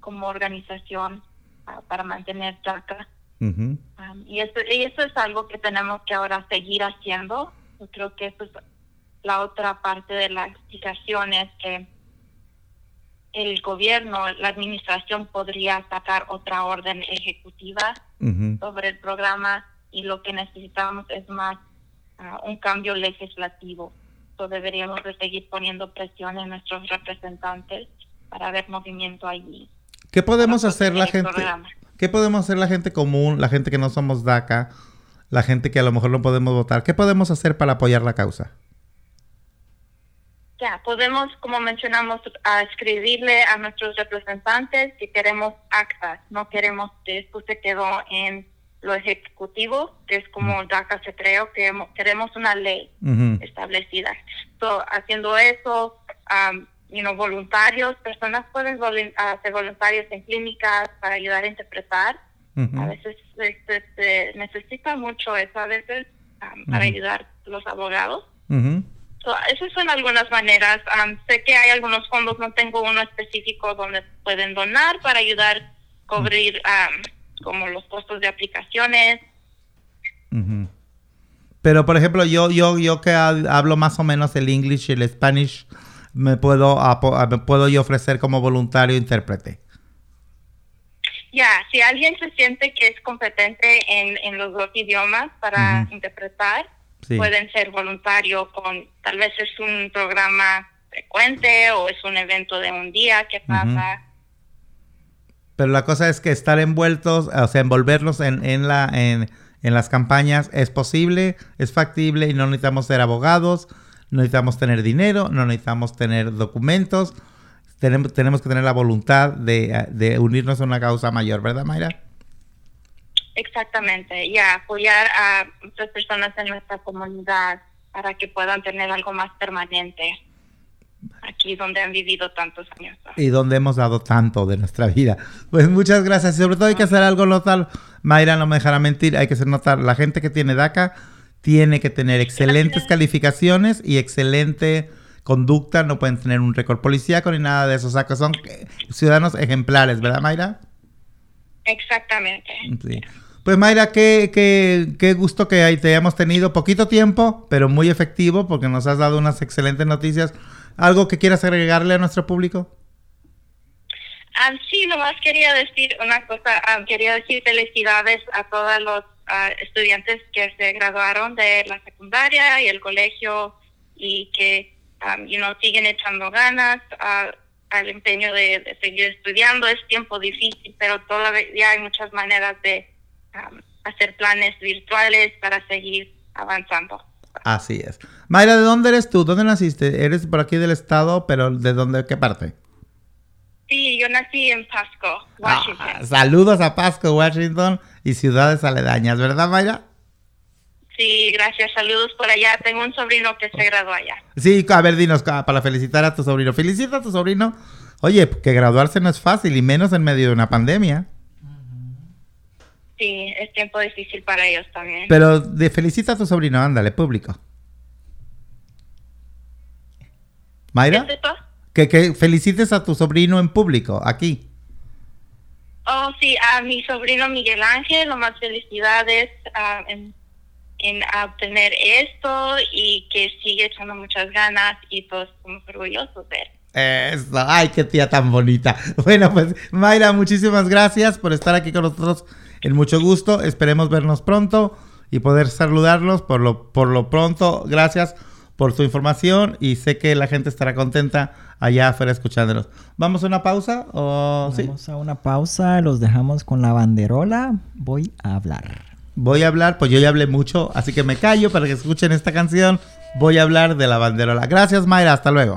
como organización uh, para mantener DACA. Um, y, eso, y eso es algo que tenemos que ahora seguir haciendo. Yo creo que eso es la otra parte de la explicación es que el gobierno, la administración podría sacar otra orden ejecutiva sobre el programa y lo que necesitamos es más ah, un cambio legislativo. So deberíamos de seguir poniendo presión en nuestros representantes para ver movimiento allí. ¿Qué podemos hacer la gente? ¿Qué podemos hacer la gente común, la gente que no somos DACA, la gente que a lo mejor no podemos votar? ¿Qué podemos hacer para apoyar la causa? Ya, podemos, como mencionamos, a escribirle a nuestros representantes que queremos actas, no queremos que esto se quedó en lo ejecutivo, que es como DACA se creó, que queremos una ley establecida. So, haciendo eso, um, you know, voluntarios, personas pueden ser voluntarios en clínicas para ayudar a interpretar. A veces este, se, necesita mucho eso, a veces para ayudar a los abogados esas son algunas maneras. sé que hay algunos fondos, no tengo uno específico donde pueden donar para ayudar a cubrir como los costos de aplicaciones. Pero por ejemplo, yo yo yo que hablo más o menos el inglés y el spanish, me puedo me puedo yo ofrecer como voluntario intérprete. Ya, si alguien se siente que es competente en, en los dos idiomas para interpretar, pueden ser voluntarios con, tal vez es un programa frecuente o es un evento de un día que pasa. Pero la cosa es que estar envueltos, o sea, envolverlos en, en, la, en, en las campañas es posible, es factible y no necesitamos ser abogados, no necesitamos tener dinero, no necesitamos tener documentos, tenemos, tenemos que tener la voluntad de, de unirnos a una causa mayor, ¿verdad, Mayra? Exactamente, y apoyar a otras personas en nuestra comunidad para que puedan tener algo más permanente aquí donde han vivido tantos años. Y donde hemos dado tanto de nuestra vida. Pues muchas gracias. Y sobre todo hay que hacer algo local. Mayra no me dejará mentir, hay que hacer notar, la gente que tiene DACA tiene que tener excelentes calificaciones y excelente conducta, no pueden tener un récord policíaco ni nada de eso, o sea que son ciudadanos ejemplares, ¿verdad Mayra? Exactamente. Pues Mayra, qué, qué, qué gusto que te hayamos tenido poquito tiempo, pero muy efectivo porque nos has dado unas excelentes noticias. ¿Algo que quieras agregarle a nuestro público? Ah, sí, nomás quería decir una cosa, ah, quería decir felicidades a todos los ah, estudiantes que se graduaron de la secundaria y el colegio y que um, siguen echando ganas al empeño de, seguir estudiando. Es tiempo difícil, pero todavía hay muchas maneras de hacer planes virtuales para seguir avanzando. Así es. Mayra, ¿de dónde eres tú? ¿Dónde naciste? Eres por aquí del estado, pero ¿de dónde, qué parte? Sí, yo nací en Pasco, ah, Washington. saludos a Pasco, Washington y ciudades aledañas, ¿verdad, Mayra? Sí, gracias. Saludos por allá. Tengo un sobrino que se graduó allá. Sí, a ver, dinos, para felicitar a tu sobrino. Felicita a tu sobrino. Oye, que graduarse no es fácil y menos en medio de una pandemia. Sí, es tiempo difícil para ellos también. Pero de felicita a tu sobrino, ándale, público. Mayra. Que, que felicites a tu sobrino en público, aquí. Oh, sí, a mi sobrino Miguel Ángel, lo más felicidades ah, en, en, obtener esto y que sigue echando muchas ganas y todos estamos orgullosos de él. Eso, ay, qué tía tan bonita. Bueno, pues Mayra, muchísimas gracias por estar aquí con nosotros en mucho gusto. Esperemos vernos pronto y poder saludarlos por lo, por lo pronto. Gracias por su información y sé que la gente estará contenta allá afuera escuchándonos. ¿Vamos a una pausa? O... Vamos a una pausa, los dejamos con la banderola. Voy a hablar. Voy a hablar, pues yo ya hablé mucho, así que me callo para que escuchen esta canción. Voy a hablar de la banderola. Gracias Mayra, hasta luego.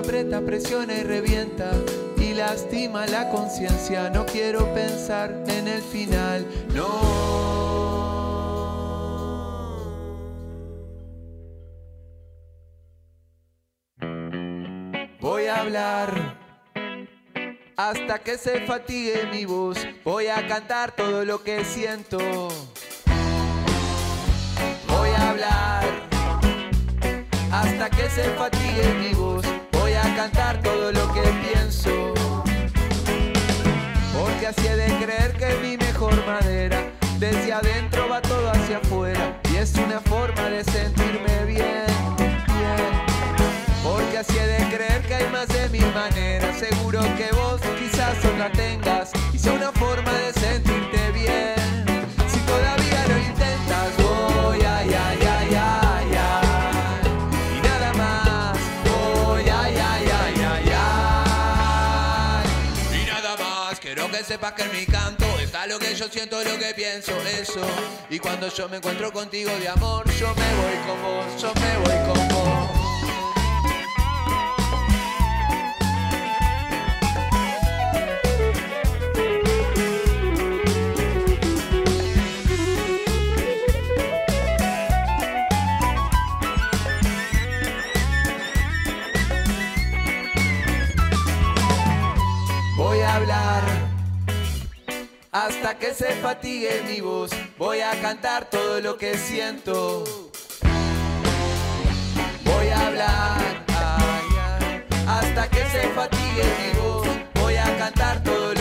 Aprieta, presiona y revienta y lastima la conciencia, no quiero pensar en el final, no. Voy a hablar hasta que se fatigue mi voz. Voy a cantar todo lo que siento hablar hasta que se fatigue mi voz. Cantar todo lo que pienso. Porque así he de creer que es mi mejor madera. Desde adentro va todo hacia afuera. Y es una forma de sentirme bien. Porque así he de creer que hay más de mi manera. Seguro que vos quizás la tengas. Y sea una forma de sentirte sepas que en mi canto está lo que yo siento, lo que pienso, eso. Y cuando yo me encuentro contigo de amor, yo me voy con vos, yo me voy con vos. Hasta que se fatigue mi voz. Voy a cantar todo lo que siento. Voy a hablar hasta que se fatigue mi voz. Voy a cantar todo lo que pienso.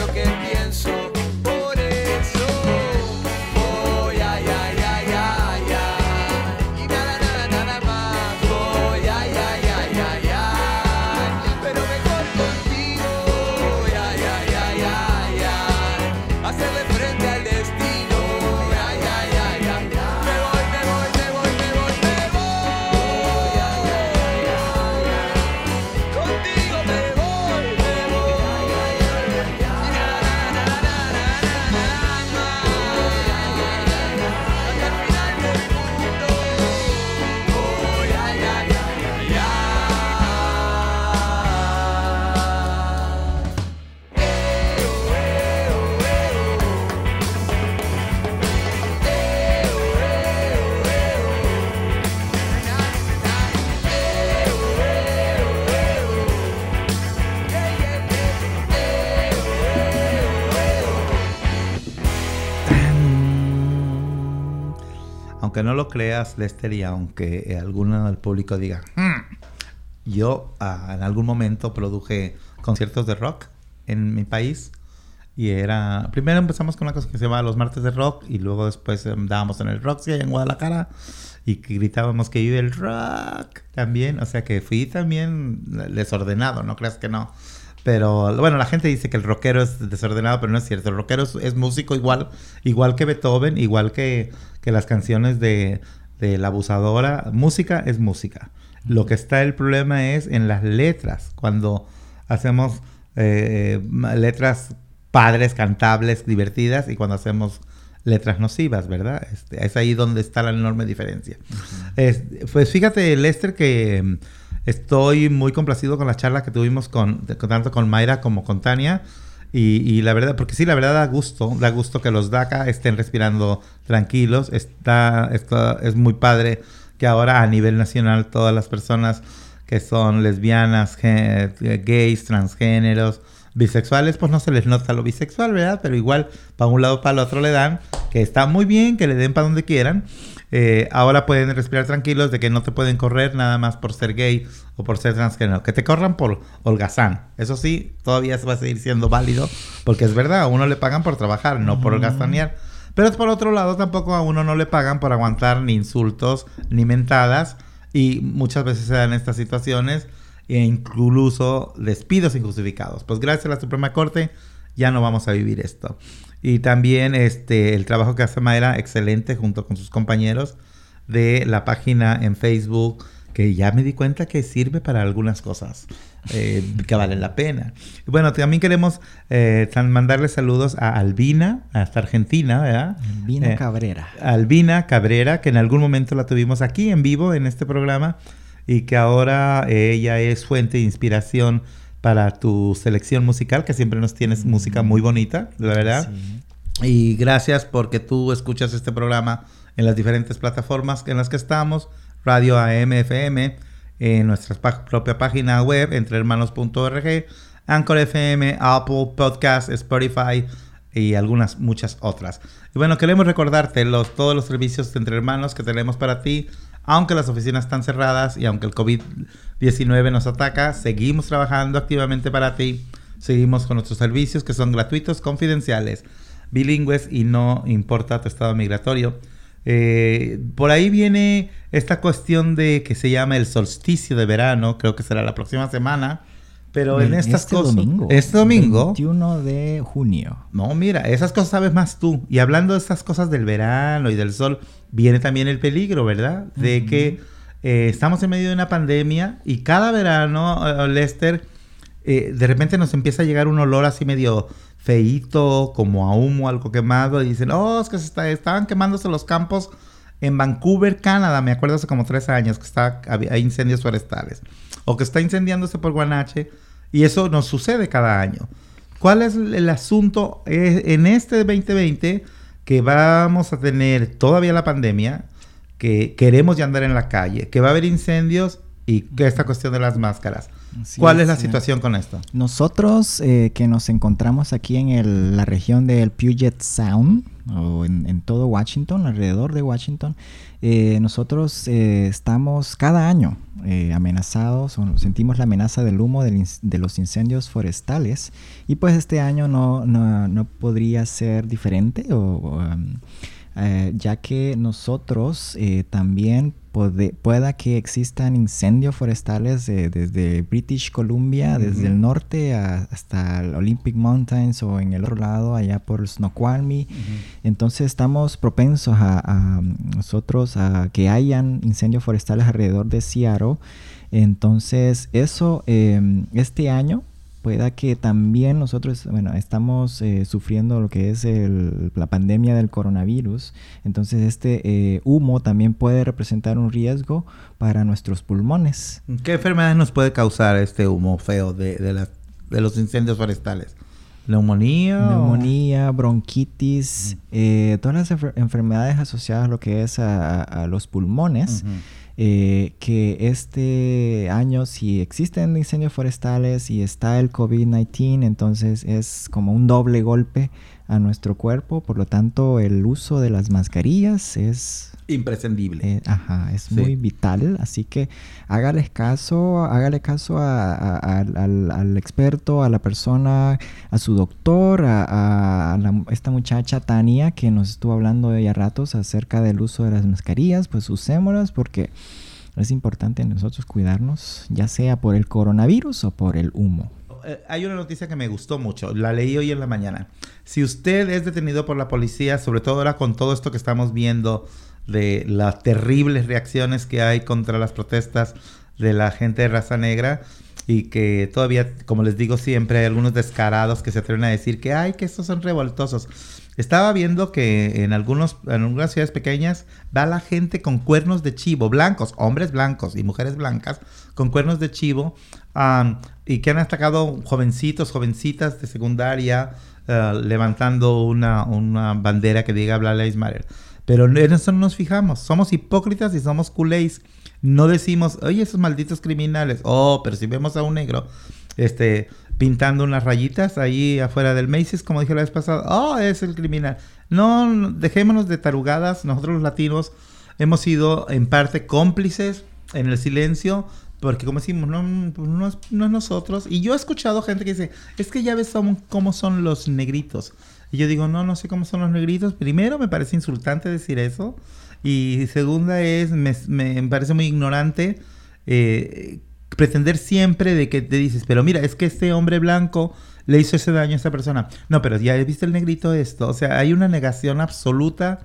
No lo creas, Lester, y aunque alguno del público diga, hmm", yo ah, en algún momento produje conciertos de rock en mi país. Y era. Primero empezamos con una cosa que se llama Los Martes de Rock. Y luego después andábamos en el Roxy en Guadalajara. Y gritábamos que vive el rock también. O sea que fui también desordenado, no creas que no. Pero bueno, la gente dice que el rockero es desordenado, pero no es cierto. El rockero es, músico igual, igual que Beethoven, igual que, que las canciones de, de, la abusadora. Música es música. Lo que está el problema es en las letras. Cuando hacemos eh, letras padres, cantables, divertidas, y cuando hacemos letras nocivas, ¿verdad? Este, es ahí donde está la enorme diferencia. pues fíjate, Lester, que Estoy muy complacido con la charla que tuvimos con, tanto con Mayra como con Tania. Y, la verdad, porque sí, la verdad da gusto, da gusto que los DACA estén respirando tranquilos. Está, es muy padre que ahora a nivel nacional todas las personas que son lesbianas, gays, transgéneros, bisexuales, pues no se les nota lo bisexual, ¿verdad? Pero igual para un lado para el otro le dan, que está muy bien, que le den para donde quieran. Eh, ahora pueden respirar tranquilos de que no te pueden correr nada más por ser gay o por ser transgénero. Que te corran por holgazán. Eso sí, todavía va a seguir siendo válido porque es verdad, a uno le pagan por trabajar, no por holgazanear. Pero por otro lado, tampoco a uno no le pagan por aguantar ni insultos ni mentadas. Y muchas veces se dan estas situaciones e incluso despidos injustificados. Pues gracias a la Suprema Corte ya no vamos a vivir esto. Y también este, el trabajo que hace Mayra, excelente, junto con sus compañeros de la página en Facebook, que ya me di cuenta que sirve para algunas cosas eh, que valen la pena. Bueno, también queremos eh, mandarle saludos a Albina, hasta Argentina, ¿verdad? Albina eh, Cabrera. Albina Cabrera, que en algún momento la tuvimos aquí en vivo en este programa y que ahora ella es fuente de inspiración para tu selección musical, que siempre nos tienes música muy bonita, la verdad. Y gracias porque tú escuchas este programa en las diferentes plataformas en las que estamos, Radio AMFM, en nuestra propia página web, entrehermanos.org, Anchor FM, Apple Podcast, Spotify y algunas muchas otras. Y bueno, queremos recordarte los, todos los servicios de Entre Hermanos que tenemos para ti aunque las oficinas están cerradas y aunque el COVID-19 nos ataca, seguimos trabajando activamente para ti. Seguimos con nuestros servicios que son gratuitos, confidenciales, bilingües y no importa tu estado migratorio. Eh, por ahí viene esta cuestión de que se llama el solsticio de verano, creo que será la próxima semana. Pero en estas este cosas. Domingo, este domingo. 21 de junio. No, mira, esas cosas sabes más tú. Y hablando de estas cosas del verano y del sol, viene también el peligro, ¿verdad? De que eh, estamos en medio de una pandemia y cada verano, eh, Lester, eh, de repente nos empieza a llegar un olor así medio feíto, como a humo, algo quemado. Y dicen, oh, es que se está, estaban quemándose los campos en Vancouver, Canadá. Me acuerdo hace como tres años que está, hay incendios forestales o que está incendiándose por Guanache y eso nos sucede cada año. ¿Cuál es el asunto en este 2020 que vamos a tener todavía la pandemia, que queremos ya andar en la calle, que va a haber incendios y que esta cuestión de las máscaras? ¿Cuál es, la situación con esto? Nosotros eh, que nos encontramos aquí en la región del Puget Sound, o en, todo Washington, alrededor de Washington, eh, nosotros eh, estamos cada año amenazados, o sentimos la amenaza del humo de los incendios forestales, y pues este año no, no, podría ser diferente, o, um, ya que nosotros también pueda que existan incendios forestales desde British Columbia, desde el norte hasta el Olympic Mountains o en el otro lado, allá por Snoqualmie. Entonces estamos propensos a, nosotros a que hayan incendios forestales alrededor de Seattle. Entonces eso em, este año pueda que también nosotros, bueno, estamos eh, sufriendo lo que es la pandemia del coronavirus, entonces este eh, humo también puede representar un riesgo para nuestros pulmones. ¿Qué enfermedades nos puede causar este humo feo de, de, los incendios forestales? ¿Neumonía? Neumonía, bronquitis, eh, todas las enfermedades asociadas a lo que es a, los pulmones. Eh, que este año si existen incendios forestales y está el COVID-19, entonces es como un doble golpe a nuestro cuerpo, por lo tanto el uso de las mascarillas es imprescindible. Eh, ajá, es muy vital, así que hágale caso, hágale caso al, experto, a la persona, a su doctor, a, esta muchacha Tania que nos estuvo hablando de ya ratos acerca del uso de las mascarillas, pues usémoslas porque es importante nosotros cuidarnos, ya sea por el coronavirus o por el humo. Eh, hay una noticia que me gustó mucho, la leí hoy en la mañana. Si usted es detenido por la policía, sobre todo ahora con todo esto que estamos viendo de las terribles reacciones que hay contra las protestas de la gente de raza negra y que todavía, como les digo siempre, hay algunos descarados que se atreven a decir que, ay, que estos son revoltosos. Estaba viendo que en, algunos, en algunas ciudades pequeñas va la gente con cuernos de chivo, blancos, hombres blancos y mujeres blancas, con cuernos de chivo, y que han atacado jovencitos, jovencitas de secundaria, eh, levantando una, una, bandera que diga Black Lives Matter. Pero en eso no nos fijamos, somos hipócritas y somos culés. No decimos, oye, esos malditos criminales. Oh, pero si vemos a un negro, este, pintando unas rayitas ahí afuera del Macy's, como dije la vez pasada, oh, es el criminal. No, dejémonos de tarugadas, nosotros los latinos hemos sido en parte cómplices en el silencio, porque como decimos, no, pues no, es, nosotros. Y yo he escuchado gente que dice, es que ya ves cómo son los negritos. Y yo digo, no, no sé cómo son los negritos. Primero, me parece insultante decir eso. Y segunda es, me, me parece muy ignorante eh, pretender siempre de que te dices, pero mira, es que este hombre blanco le hizo ese daño a esa persona. No, pero ya viste el negrito esto. O sea, hay una negación absoluta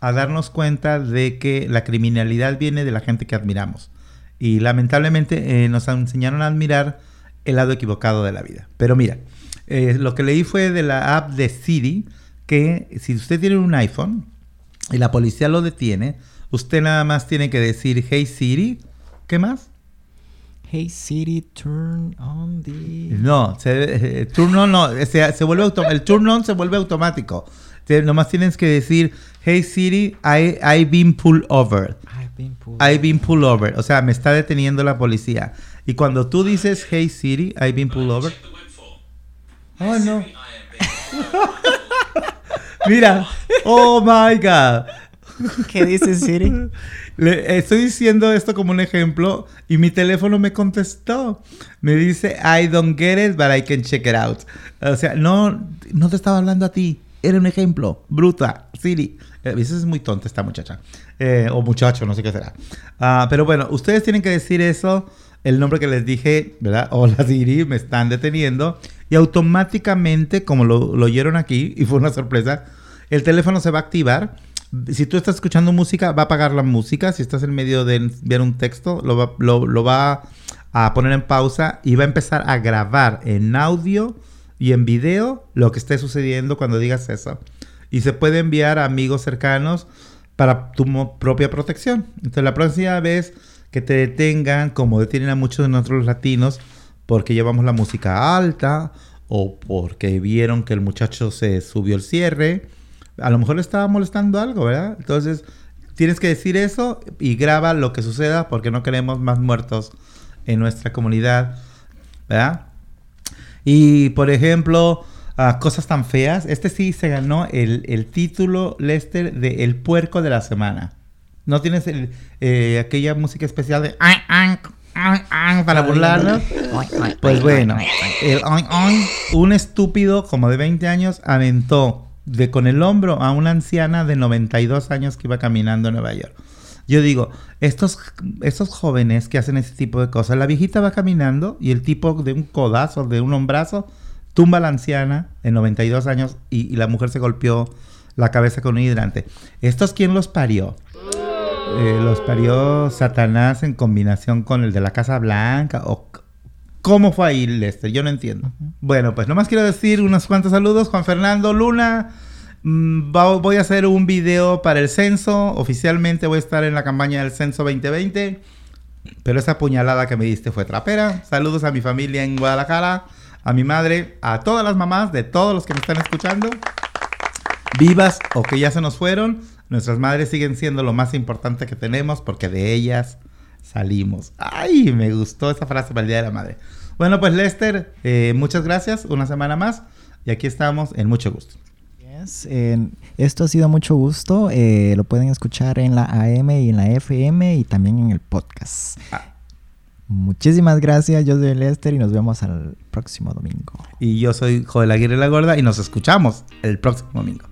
a darnos cuenta de que la criminalidad viene de la gente que admiramos. Y lamentablemente eh, nos enseñaron a admirar el lado equivocado de la vida. Pero mira, eh, lo que leí fue de la app de Siri, que si usted tiene un iPhone y la policía lo detiene, usted nada más tiene que decir, hey Siri, ¿qué más? Hey Siri, turn on the. No, se, eh, turn on no, se, vuelve el turn on se vuelve automático. nomás tienes que decir, hey Siri, I, I've been pulled over. I've been pulled, I've been pulled over. O sea, me está deteniendo la policía. Y cuando tú dices, hey Siri, I've been pulled over. Oh no. Mira, oh my god. ¿Qué dice Siri? Le, estoy diciendo esto como un ejemplo y mi teléfono me contestó. Me dice, I don't get it, but I can check it out. O sea, no, no te estaba hablando a ti. Era un ejemplo. Bruta, Siri. A eh, veces es muy tonta esta muchacha. Eh, o muchacho, no sé qué será. Ah, pero bueno, ustedes tienen que decir eso. El nombre que les dije, ¿verdad? Hola Siri, me están deteniendo. Y automáticamente, como lo, lo oyeron aquí, y fue una sorpresa, el teléfono se va a activar si tú estás escuchando música, va a apagar la música. Si estás en medio de enviar un texto, lo va, lo, va a poner en pausa y va a empezar a grabar en audio y en video lo que esté sucediendo cuando digas eso. Y se puede enviar a amigos cercanos para tu propia protección. Entonces, la próxima vez que te detengan, como detienen a muchos de nosotros latinos, porque llevamos la música alta o porque vieron que el muchacho se subió el cierre a lo mejor le estaba molestando algo, ¿verdad? Entonces, tienes que decir eso y graba lo que suceda porque no queremos más muertos en nuestra comunidad, ¿verdad? Y, por ejemplo, cosas tan feas. Este sí se ganó el, título, Lester, de El Puerco de la Semana. ¿No tienes eh, aquella música especial de... para burlarlo? Pues bueno, un estúpido como de 20 años aventó de con el hombro a una anciana de 92 años que iba caminando en Nueva York. Yo digo, estos, estos jóvenes que hacen ese tipo de cosas, la viejita va caminando y el tipo de un codazo, de un hombrazo, tumba a la anciana de 92 años y, la mujer se golpeó la cabeza con un hidrante. ¿Estos quién los parió? Eh, los parió Satanás en combinación con el de la Casa Blanca o ¿Cómo fue ahí, Lester? Yo no entiendo. Bueno, pues nomás quiero decir unos cuantos saludos. Juan Fernando Luna, mm, voy a hacer un video para el censo. Oficialmente voy a estar en la campaña del censo 2020. Pero esa puñalada que me diste fue trapera. Saludos a mi familia en Guadalajara, a mi madre, a todas las mamás de todos los que me están escuchando. Vivas o que ya se nos fueron. Nuestras madres siguen siendo lo más importante que tenemos porque de ellas salimos. Ay, me gustó esa frase para el Día de la Madre. Bueno, pues Lester, eh, muchas gracias, una semana más. Y aquí estamos en mucho gusto. gracias. esto ha sido mucho gusto. Eh, lo pueden escuchar en la AM y en la FM y también en el podcast. Ah. Muchísimas gracias, yo soy Lester y nos vemos al próximo domingo. Y yo soy Joel Aguirre La Gorda y nos escuchamos el próximo domingo.